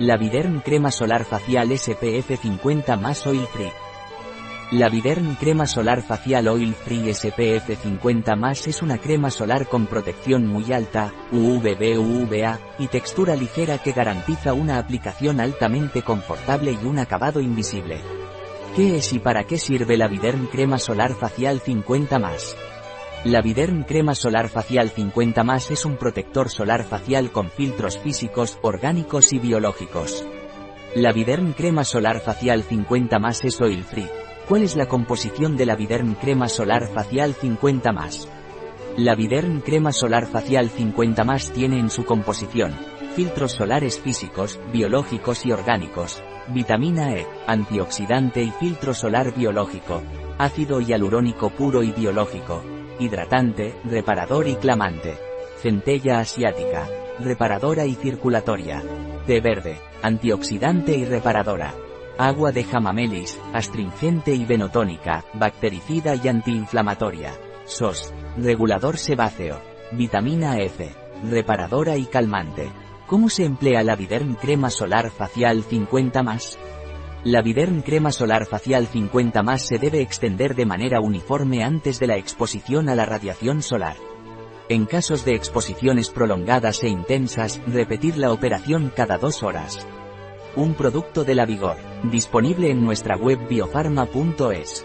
La Viderm Crema Solar Facial SPF 50 más Oil Free. La Viderm Crema Solar Facial Oil Free SPF 50 más es una crema solar con protección muy alta, UVB UVA, y textura ligera que garantiza una aplicación altamente confortable y un acabado invisible. ¿Qué es y para qué sirve la Viderm Crema Solar Facial 50 más? La Viderm Crema Solar Facial 50 más es un protector solar facial con filtros físicos, orgánicos y biológicos. La Viderm Crema Solar Facial 50 más es oil free. ¿Cuál es la composición de la Viderm Crema Solar Facial 50 más? La Viderm Crema Solar Facial 50 más tiene en su composición filtros solares físicos, biológicos y orgánicos, vitamina E, antioxidante y filtro solar biológico, ácido hialurónico puro y biológico, hidratante, reparador y clamante. Centella asiática, reparadora y circulatoria. Té verde, antioxidante y reparadora. Agua de jamamelis, astringente y venotónica, bactericida y antiinflamatoria. SOS, regulador sebáceo. Vitamina F, reparadora y calmante. ¿Cómo se emplea la Viderm Crema Solar Facial 50 más? La Viderm Crema Solar Facial 50 más se debe extender de manera uniforme antes de la exposición a la radiación solar. En casos de exposiciones prolongadas e intensas, repetir la operación cada dos horas. Un producto de la Vigor, disponible en nuestra web biofarma.es.